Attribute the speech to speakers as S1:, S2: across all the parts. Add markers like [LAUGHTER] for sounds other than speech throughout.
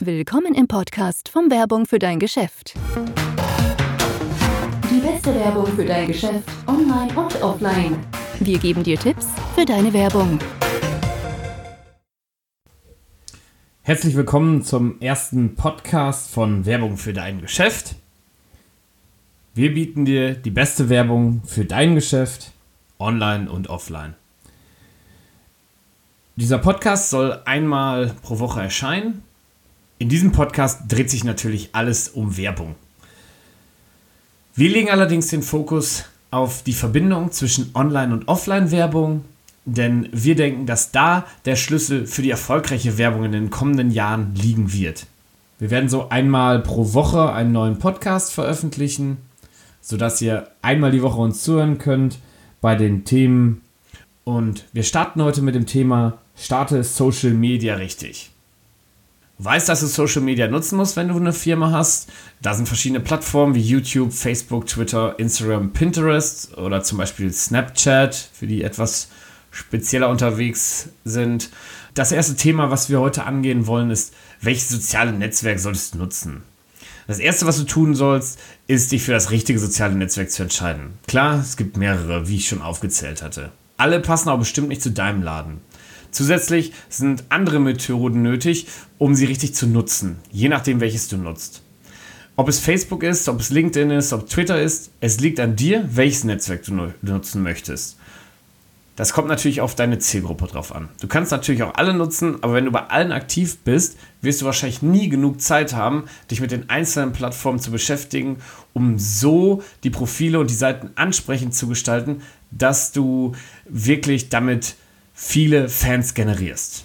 S1: Willkommen im Podcast von Werbung für dein Geschäft. Die beste Werbung für dein Geschäft, online und offline. Wir geben dir Tipps für deine Werbung.
S2: Herzlich willkommen zum ersten Podcast von Werbung für dein Geschäft. Wir bieten dir die beste Werbung für dein Geschäft, online und offline. Dieser Podcast soll einmal pro Woche erscheinen. In diesem Podcast dreht sich natürlich alles um Werbung. Wir legen allerdings den Fokus auf die Verbindung zwischen Online- und Offline-Werbung, denn wir denken, dass da der Schlüssel für die erfolgreiche Werbung in den kommenden Jahren liegen wird. Wir werden so einmal pro Woche einen neuen Podcast veröffentlichen, sodass ihr einmal die Woche uns zuhören könnt bei den Themen. Und wir starten heute mit dem Thema Starte Social Media richtig. Weißt, dass du Social Media nutzen musst, wenn du eine Firma hast. Da sind verschiedene Plattformen wie YouTube, Facebook, Twitter, Instagram, Pinterest oder zum Beispiel Snapchat, für die etwas spezieller unterwegs sind. Das erste Thema, was wir heute angehen wollen, ist, welches soziale Netzwerk solltest du nutzen? Das erste, was du tun sollst, ist, dich für das richtige soziale Netzwerk zu entscheiden. Klar, es gibt mehrere, wie ich schon aufgezählt hatte. Alle passen aber bestimmt nicht zu deinem Laden. Zusätzlich sind andere Methoden nötig, um sie richtig zu nutzen, je nachdem, welches du nutzt. Ob es Facebook ist, ob es LinkedIn ist, ob Twitter ist, es liegt an dir, welches Netzwerk du nutzen möchtest. Das kommt natürlich auf deine Zielgruppe drauf an. Du kannst natürlich auch alle nutzen, aber wenn du bei allen aktiv bist, wirst du wahrscheinlich nie genug Zeit haben, dich mit den einzelnen Plattformen zu beschäftigen, um so die Profile und die Seiten ansprechend zu gestalten, dass du wirklich damit viele Fans generierst.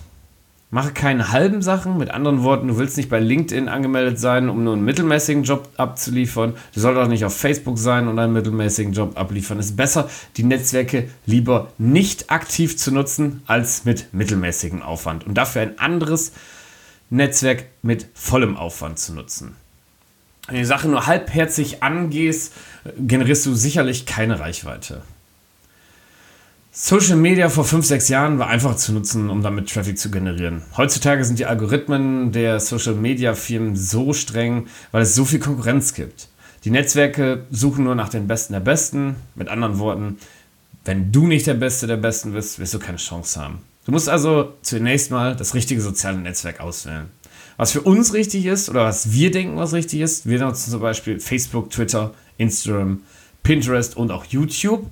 S2: Mache keine halben Sachen. Mit anderen Worten, du willst nicht bei LinkedIn angemeldet sein, um nur einen mittelmäßigen Job abzuliefern. Du solltest auch nicht auf Facebook sein und einen mittelmäßigen Job abliefern. Es ist besser, die Netzwerke lieber nicht aktiv zu nutzen, als mit mittelmäßigem Aufwand. Und dafür ein anderes Netzwerk mit vollem Aufwand zu nutzen. Wenn du die Sache nur halbherzig angehst, generierst du sicherlich keine Reichweite. Social Media vor 5, 6 Jahren war einfach zu nutzen, um damit Traffic zu generieren. Heutzutage sind die Algorithmen der Social Media Firmen so streng, weil es so viel Konkurrenz gibt. Die Netzwerke suchen nur nach den Besten der Besten. Mit anderen Worten, wenn du nicht der Beste der Besten bist, wirst du keine Chance haben. Du musst also zunächst mal das richtige soziale Netzwerk auswählen. Was für uns richtig ist oder was wir denken, was richtig ist, wir nutzen zum Beispiel Facebook, Twitter, Instagram, Pinterest und auch YouTube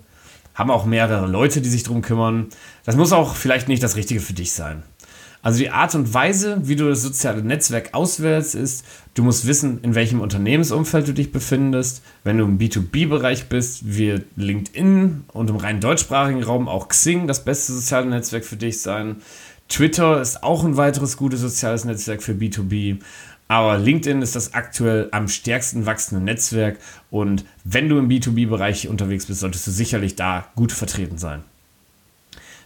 S2: haben auch mehrere Leute, die sich darum kümmern. Das muss auch vielleicht nicht das Richtige für dich sein. Also die Art und Weise, wie du das soziale Netzwerk auswählst, ist, du musst wissen, in welchem Unternehmensumfeld du dich befindest. Wenn du im B2B-Bereich bist, wird LinkedIn und im rein deutschsprachigen Raum auch Xing das beste soziale Netzwerk für dich sein. Twitter ist auch ein weiteres gutes soziales Netzwerk für B2B. Aber LinkedIn ist das aktuell am stärksten wachsende Netzwerk und wenn du im B2B-Bereich unterwegs bist, solltest du sicherlich da gut vertreten sein.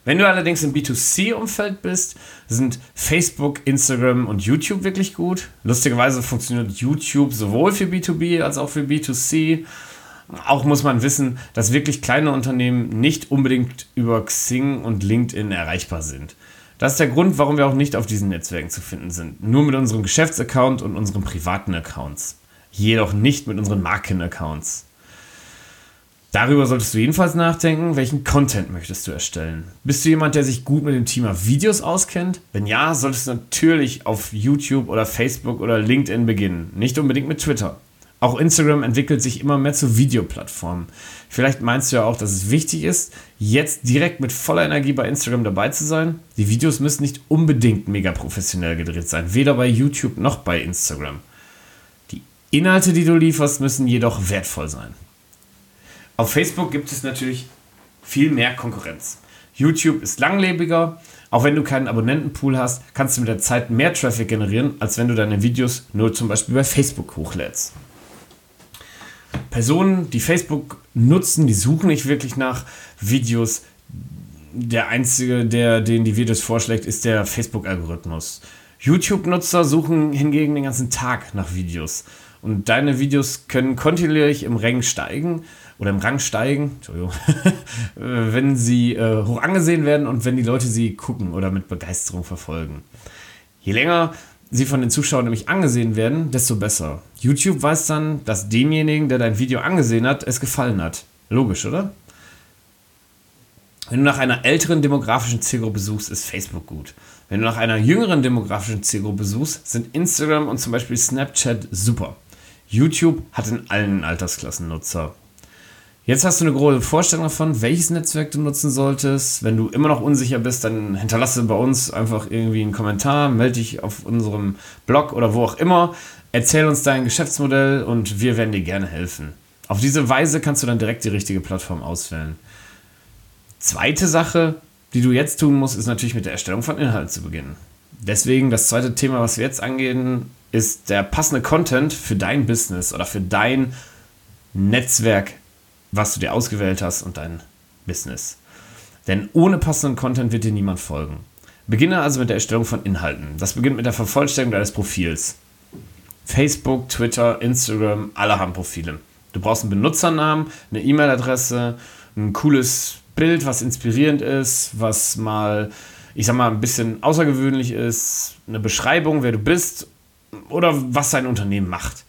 S2: Wenn du allerdings im B2C-Umfeld bist, sind Facebook, Instagram und YouTube wirklich gut. Lustigerweise funktioniert YouTube sowohl für B2B als auch für B2C. Auch muss man wissen, dass wirklich kleine Unternehmen nicht unbedingt über Xing und LinkedIn erreichbar sind. Das ist der Grund, warum wir auch nicht auf diesen Netzwerken zu finden sind. Nur mit unserem Geschäftsaccount und unseren privaten Accounts. Jedoch nicht mit unseren Markenaccounts. Darüber solltest du jedenfalls nachdenken, welchen Content möchtest du erstellen. Bist du jemand, der sich gut mit dem Thema Videos auskennt? Wenn ja, solltest du natürlich auf YouTube oder Facebook oder LinkedIn beginnen, nicht unbedingt mit Twitter. Auch Instagram entwickelt sich immer mehr zur Videoplattform. Vielleicht meinst du ja auch, dass es wichtig ist, jetzt direkt mit voller Energie bei Instagram dabei zu sein. Die Videos müssen nicht unbedingt mega professionell gedreht sein, weder bei YouTube noch bei Instagram. Die Inhalte, die du lieferst, müssen jedoch wertvoll sein. Auf Facebook gibt es natürlich viel mehr Konkurrenz. YouTube ist langlebiger. Auch wenn du keinen Abonnentenpool hast, kannst du mit der Zeit mehr Traffic generieren, als wenn du deine Videos nur zum Beispiel bei Facebook hochlädst. Personen, die Facebook nutzen, die suchen nicht wirklich nach Videos. Der einzige, der den die Videos vorschlägt, ist der Facebook-Algorithmus. YouTube-Nutzer suchen hingegen den ganzen Tag nach Videos. Und deine Videos können kontinuierlich im Rang steigen oder im Rang steigen, [LAUGHS] wenn sie äh, hoch angesehen werden und wenn die Leute sie gucken oder mit Begeisterung verfolgen. Je länger sie von den Zuschauern nämlich angesehen werden, desto besser. YouTube weiß dann, dass demjenigen, der dein Video angesehen hat, es gefallen hat. Logisch, oder? Wenn du nach einer älteren demografischen Zielgruppe suchst, ist Facebook gut. Wenn du nach einer jüngeren demografischen Zielgruppe suchst, sind Instagram und zum Beispiel Snapchat super. YouTube hat in allen Altersklassen Nutzer. Jetzt hast du eine grobe Vorstellung davon, welches Netzwerk du nutzen solltest. Wenn du immer noch unsicher bist, dann hinterlasse bei uns einfach irgendwie einen Kommentar, melde dich auf unserem Blog oder wo auch immer, erzähl uns dein Geschäftsmodell und wir werden dir gerne helfen. Auf diese Weise kannst du dann direkt die richtige Plattform auswählen. Zweite Sache, die du jetzt tun musst, ist natürlich mit der Erstellung von Inhalten zu beginnen. Deswegen das zweite Thema, was wir jetzt angehen, ist der passende Content für dein Business oder für dein Netzwerk was du dir ausgewählt hast und dein Business. Denn ohne passenden Content wird dir niemand folgen. Beginne also mit der Erstellung von Inhalten. Das beginnt mit der Vervollständigung deines Profils. Facebook, Twitter, Instagram, alle haben Profile. Du brauchst einen Benutzernamen, eine E-Mail-Adresse, ein cooles Bild, was inspirierend ist, was mal, ich sag mal, ein bisschen außergewöhnlich ist, eine Beschreibung, wer du bist oder was dein Unternehmen macht.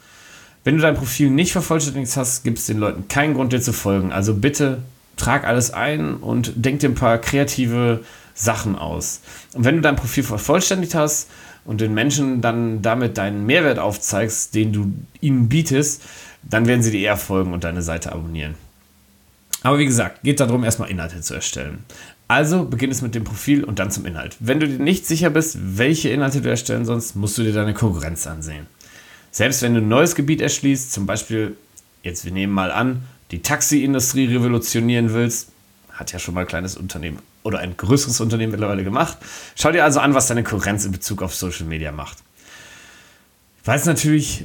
S2: Wenn du dein Profil nicht vervollständigt hast, gibt es den Leuten keinen Grund, dir zu folgen. Also bitte trag alles ein und denk dir ein paar kreative Sachen aus. Und wenn du dein Profil vervollständigt hast und den Menschen dann damit deinen Mehrwert aufzeigst, den du ihnen bietest, dann werden sie dir eher folgen und deine Seite abonnieren. Aber wie gesagt, geht darum, erstmal Inhalte zu erstellen. Also beginn es mit dem Profil und dann zum Inhalt. Wenn du dir nicht sicher bist, welche Inhalte du erstellen sollst, musst du dir deine Konkurrenz ansehen. Selbst wenn du ein neues Gebiet erschließt, zum Beispiel, jetzt wir nehmen mal an, die Taxiindustrie revolutionieren willst, hat ja schon mal ein kleines Unternehmen oder ein größeres Unternehmen mittlerweile gemacht. Schau dir also an, was deine Konkurrenz in Bezug auf Social Media macht. Ich weiß natürlich,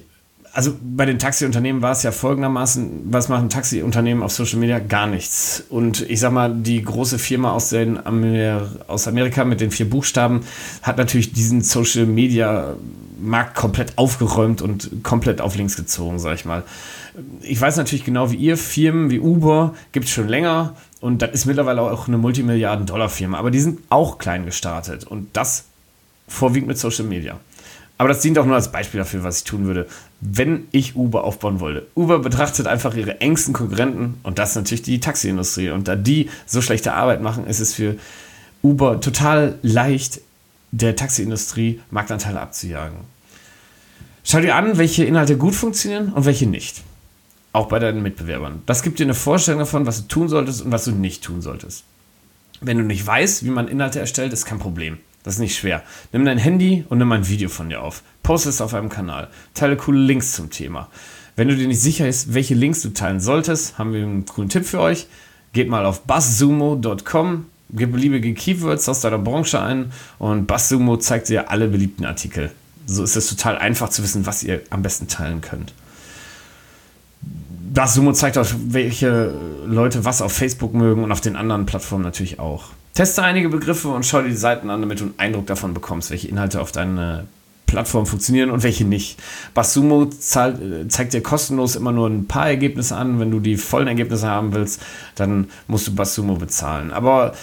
S2: also bei den Taxiunternehmen war es ja folgendermaßen, was machen Taxiunternehmen auf Social Media? Gar nichts. Und ich sag mal, die große Firma aus, den Amer aus Amerika mit den vier Buchstaben hat natürlich diesen Social Media Markt komplett aufgeräumt und komplett auf links gezogen, sag ich mal. Ich weiß natürlich genau wie ihr, Firmen wie Uber gibt es schon länger und das ist mittlerweile auch eine Multimilliarden-Dollar-Firma, aber die sind auch klein gestartet und das vorwiegend mit Social Media. Aber das dient auch nur als Beispiel dafür, was ich tun würde, wenn ich Uber aufbauen wollte. Uber betrachtet einfach ihre engsten Konkurrenten und das ist natürlich die Taxiindustrie. Und da die so schlechte Arbeit machen, ist es für Uber total leicht, der Taxiindustrie Marktanteile abzujagen. Schau dir an, welche Inhalte gut funktionieren und welche nicht. Auch bei deinen Mitbewerbern. Das gibt dir eine Vorstellung davon, was du tun solltest und was du nicht tun solltest. Wenn du nicht weißt, wie man Inhalte erstellt, ist kein Problem. Das ist nicht schwer. Nimm dein Handy und nimm ein Video von dir auf. Poste es auf einem Kanal. Teile coole Links zum Thema. Wenn du dir nicht sicher bist, welche Links du teilen solltest, haben wir einen coolen Tipp für euch. Geht mal auf buzzsumo.com Gib beliebige Keywords aus deiner Branche ein und BuzzSumo zeigt dir alle beliebten Artikel. So ist es total einfach zu wissen, was ihr am besten teilen könnt. BuzzSumo zeigt auch, welche Leute was auf Facebook mögen und auf den anderen Plattformen natürlich auch. Teste einige Begriffe und schau dir die Seiten an, damit du einen Eindruck davon bekommst, welche Inhalte auf deine Plattform funktionieren und welche nicht. Zahlt, äh, zeigt dir kostenlos immer nur ein paar Ergebnisse an. Wenn du die vollen Ergebnisse haben willst, dann musst du Basumo bezahlen. Aber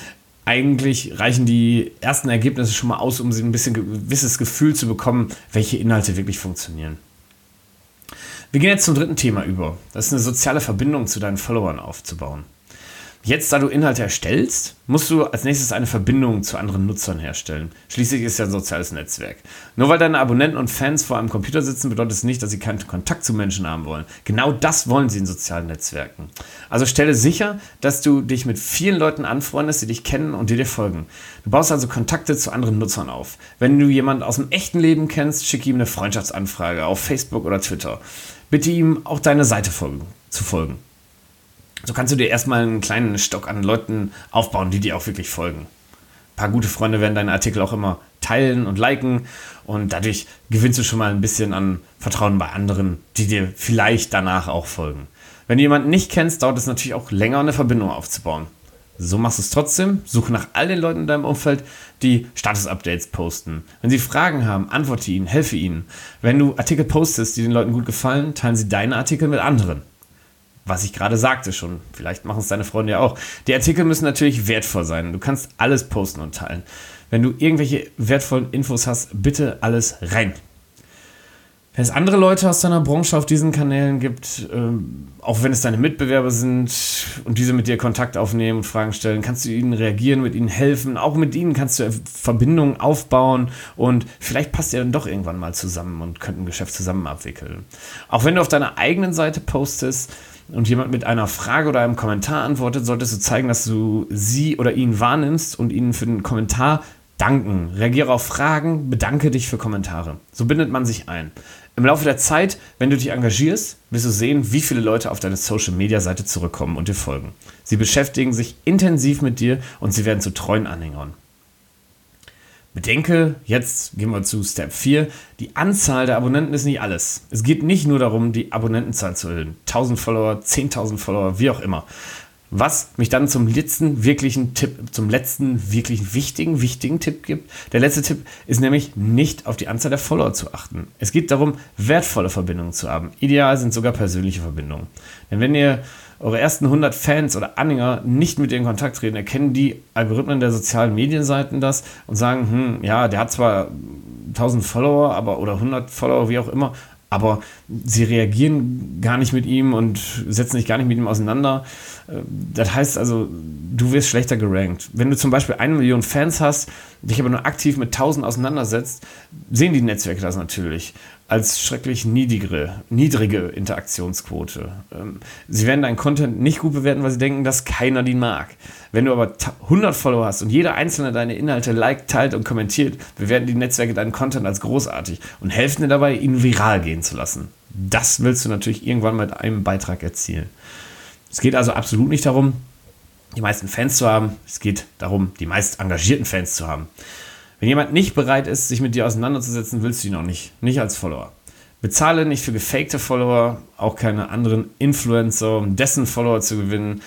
S2: eigentlich reichen die ersten Ergebnisse schon mal aus, um ein bisschen gewisses Gefühl zu bekommen, welche Inhalte wirklich funktionieren. Wir gehen jetzt zum dritten Thema über. Das ist eine soziale Verbindung zu deinen Followern aufzubauen. Jetzt, da du Inhalte erstellst, musst du als nächstes eine Verbindung zu anderen Nutzern herstellen. Schließlich ist ja ein soziales Netzwerk. Nur weil deine Abonnenten und Fans vor einem Computer sitzen, bedeutet es nicht, dass sie keinen Kontakt zu Menschen haben wollen. Genau das wollen sie in sozialen Netzwerken. Also stelle sicher, dass du dich mit vielen Leuten anfreundest, die dich kennen und die dir folgen. Du baust also Kontakte zu anderen Nutzern auf. Wenn du jemanden aus dem echten Leben kennst, schicke ihm eine Freundschaftsanfrage auf Facebook oder Twitter. Bitte ihm auch deine Seite folgen, zu folgen. So kannst du dir erstmal einen kleinen Stock an Leuten aufbauen, die dir auch wirklich folgen. Ein paar gute Freunde werden deinen Artikel auch immer teilen und liken und dadurch gewinnst du schon mal ein bisschen an Vertrauen bei anderen, die dir vielleicht danach auch folgen. Wenn du jemanden nicht kennst, dauert es natürlich auch länger, eine Verbindung aufzubauen. So machst du es trotzdem. Suche nach all den Leuten in deinem Umfeld, die Status-Updates posten. Wenn sie Fragen haben, antworte ihnen, helfe ihnen. Wenn du Artikel postest, die den Leuten gut gefallen, teilen sie deine Artikel mit anderen was ich gerade sagte schon, vielleicht machen es deine Freunde ja auch. Die Artikel müssen natürlich wertvoll sein. Du kannst alles posten und teilen. Wenn du irgendwelche wertvollen Infos hast, bitte alles rein. Wenn es andere Leute aus deiner Branche auf diesen Kanälen gibt, ähm, auch wenn es deine Mitbewerber sind und diese mit dir Kontakt aufnehmen und Fragen stellen, kannst du ihnen reagieren, mit ihnen helfen. Auch mit ihnen kannst du Verbindungen aufbauen und vielleicht passt ihr dann doch irgendwann mal zusammen und könnt ein Geschäft zusammen abwickeln. Auch wenn du auf deiner eigenen Seite postest, und jemand mit einer Frage oder einem Kommentar antwortet, solltest du zeigen, dass du sie oder ihn wahrnimmst und ihnen für den Kommentar danken. Reagiere auf Fragen, bedanke dich für Kommentare. So bindet man sich ein. Im Laufe der Zeit, wenn du dich engagierst, wirst du sehen, wie viele Leute auf deine Social-Media-Seite zurückkommen und dir folgen. Sie beschäftigen sich intensiv mit dir und sie werden zu treuen Anhängern. Bedenke, jetzt gehen wir zu Step 4, die Anzahl der Abonnenten ist nicht alles. Es geht nicht nur darum, die Abonnentenzahl zu erhöhen. 1000 Follower, 10.000 Follower, wie auch immer. Was mich dann zum letzten wirklichen Tipp, zum letzten wirklich wichtigen, wichtigen Tipp gibt. Der letzte Tipp ist nämlich nicht auf die Anzahl der Follower zu achten. Es geht darum, wertvolle Verbindungen zu haben. Ideal sind sogar persönliche Verbindungen. Denn wenn ihr eure ersten 100 Fans oder Anhänger nicht mit dir in Kontakt treten, erkennen die Algorithmen der sozialen Medienseiten das und sagen, hm, ja, der hat zwar 1000 Follower, aber oder 100 Follower, wie auch immer, aber sie reagieren gar nicht mit ihm und setzen sich gar nicht mit ihm auseinander. Äh, das heißt also, du wirst schlechter gerankt. Wenn du zum Beispiel eine Million Fans hast, dich aber nur aktiv mit 1000 auseinandersetzt, sehen die Netzwerke das natürlich als schrecklich niedrigere, niedrige Interaktionsquote. Ähm, sie werden deinen Content nicht gut bewerten, weil sie denken, dass keiner den mag. Wenn du aber 100 Follower hast und jeder einzelne deine Inhalte liked, teilt und kommentiert, bewerten die Netzwerke deinen Content als großartig und helfen dir dabei, ihn viral gehen zu lassen. Das willst du natürlich irgendwann mit einem Beitrag erzielen. Es geht also absolut nicht darum, die meisten Fans zu haben. Es geht darum, die meist engagierten Fans zu haben. Wenn jemand nicht bereit ist, sich mit dir auseinanderzusetzen, willst du ihn auch nicht. Nicht als Follower. Bezahle nicht für gefakte Follower, auch keine anderen Influencer, um dessen Follower zu gewinnen.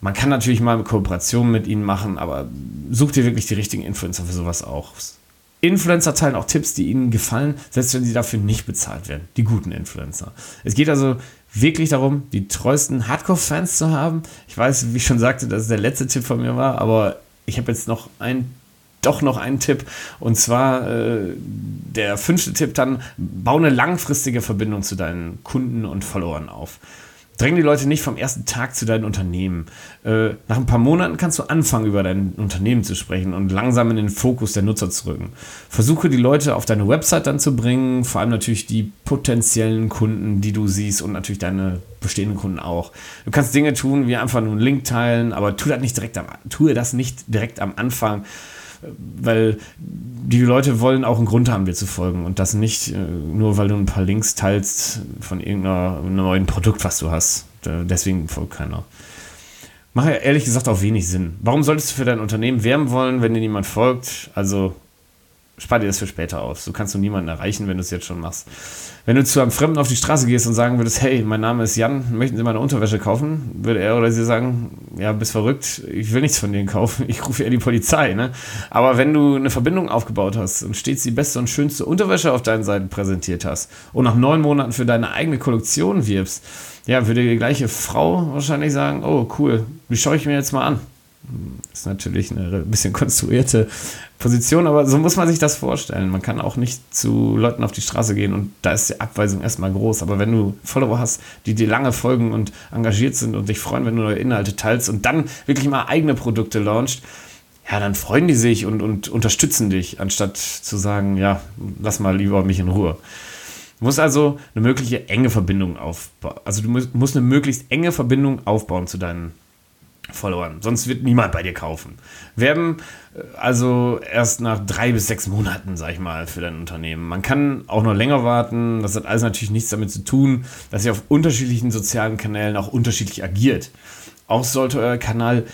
S2: Man kann natürlich mal eine Kooperation mit ihnen machen, aber such dir wirklich die richtigen Influencer für sowas auch. Influencer teilen auch Tipps, die ihnen gefallen, selbst wenn sie dafür nicht bezahlt werden. Die guten Influencer. Es geht also wirklich darum, die treuesten Hardcore-Fans zu haben. Ich weiß, wie ich schon sagte, dass es der letzte Tipp von mir war, aber ich habe jetzt noch einen doch noch einen Tipp. Und zwar äh, der fünfte Tipp dann, bau eine langfristige Verbindung zu deinen Kunden und Followern auf. Dräng die Leute nicht vom ersten Tag zu deinem Unternehmen. Äh, nach ein paar Monaten kannst du anfangen, über dein Unternehmen zu sprechen und langsam in den Fokus der Nutzer zu rücken. Versuche die Leute auf deine Website dann zu bringen, vor allem natürlich die potenziellen Kunden, die du siehst und natürlich deine bestehenden Kunden auch. Du kannst Dinge tun, wie einfach nur einen Link teilen, aber tu das nicht direkt am, tue das nicht direkt am Anfang weil die Leute wollen auch einen Grund haben, dir zu folgen und das nicht äh, nur, weil du ein paar Links teilst von irgendeinem neuen Produkt, was du hast. Deswegen folgt keiner. Macht ja ehrlich gesagt auch wenig Sinn. Warum solltest du für dein Unternehmen werben wollen, wenn dir niemand folgt? Also spar dir das für später auf. So kannst du niemanden erreichen, wenn du es jetzt schon machst. Wenn du zu einem Fremden auf die Straße gehst und sagen würdest, hey, mein Name ist Jan, möchten Sie meine Unterwäsche kaufen? Würde er oder sie sagen, ja, bist verrückt, ich will nichts von denen kaufen, [LAUGHS] ich rufe eher die Polizei. Ne? Aber wenn du eine Verbindung aufgebaut hast und stets die beste und schönste Unterwäsche auf deinen Seiten präsentiert hast und nach neun Monaten für deine eigene Kollektion wirbst, ja, würde die gleiche Frau wahrscheinlich sagen, oh cool, die schaue ich mir jetzt mal an. Ist natürlich eine bisschen konstruierte Position, aber so muss man sich das vorstellen. Man kann auch nicht zu Leuten auf die Straße gehen und da ist die Abweisung erstmal groß. Aber wenn du Follower hast, die dir lange folgen und engagiert sind und dich freuen, wenn du neue Inhalte teilst und dann wirklich mal eigene Produkte launcht, ja, dann freuen die sich und, und unterstützen dich, anstatt zu sagen, ja, lass mal lieber mich in Ruhe. Du musst also eine mögliche enge Verbindung aufbauen. Also du musst eine möglichst enge Verbindung aufbauen zu deinen Followern. Sonst wird niemand bei dir kaufen. Werben äh, also erst nach drei bis sechs Monaten, sag ich mal, für dein Unternehmen. Man kann auch noch länger warten. Das hat alles natürlich nichts damit zu tun, dass ihr auf unterschiedlichen sozialen Kanälen auch unterschiedlich agiert. Auch sollte euer Kanal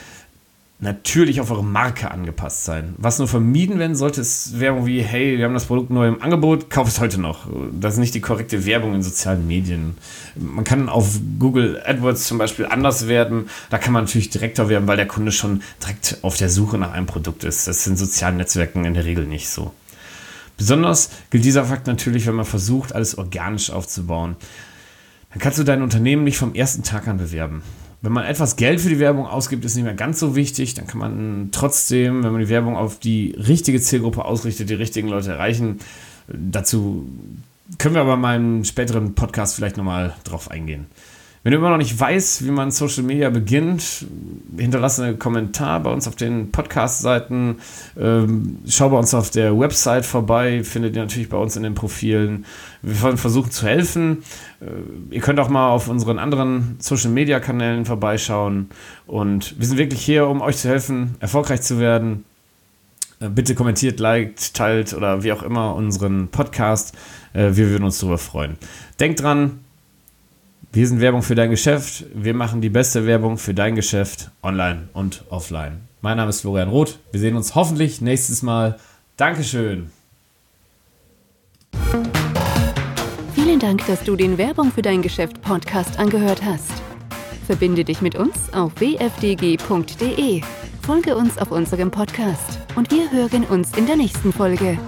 S2: natürlich auf eure Marke angepasst sein. Was nur vermieden werden sollte, ist Werbung wie, hey, wir haben das Produkt neu im Angebot, kauf es heute noch. Das ist nicht die korrekte Werbung in sozialen Medien. Man kann auf Google AdWords zum Beispiel anders werben. Da kann man natürlich direkter werben, weil der Kunde schon direkt auf der Suche nach einem Produkt ist. Das ist in sozialen Netzwerken in der Regel nicht so. Besonders gilt dieser Fakt natürlich, wenn man versucht, alles organisch aufzubauen. Dann kannst du dein Unternehmen nicht vom ersten Tag an bewerben. Wenn man etwas Geld für die Werbung ausgibt, ist nicht mehr ganz so wichtig. Dann kann man trotzdem, wenn man die Werbung auf die richtige Zielgruppe ausrichtet, die richtigen Leute erreichen. Dazu können wir aber mal im späteren Podcast vielleicht nochmal drauf eingehen. Wenn du immer noch nicht weißt, wie man Social Media beginnt, hinterlasse einen Kommentar bei uns auf den Podcast-Seiten. Ähm, schau bei uns auf der Website vorbei, findet ihr natürlich bei uns in den Profilen. Wir versuchen zu helfen. Äh, ihr könnt auch mal auf unseren anderen Social Media Kanälen vorbeischauen. Und wir sind wirklich hier, um euch zu helfen, erfolgreich zu werden. Äh, bitte kommentiert, liked, teilt oder wie auch immer unseren Podcast. Äh, wir würden uns darüber freuen. Denkt dran, wir sind Werbung für dein Geschäft. Wir machen die beste Werbung für dein Geschäft online und offline. Mein Name ist Florian Roth. Wir sehen uns hoffentlich nächstes Mal. Dankeschön.
S1: Vielen Dank, dass du den Werbung für dein Geschäft Podcast angehört hast. Verbinde dich mit uns auf wfdg.de. Folge uns auf unserem Podcast und wir hören uns in der nächsten Folge.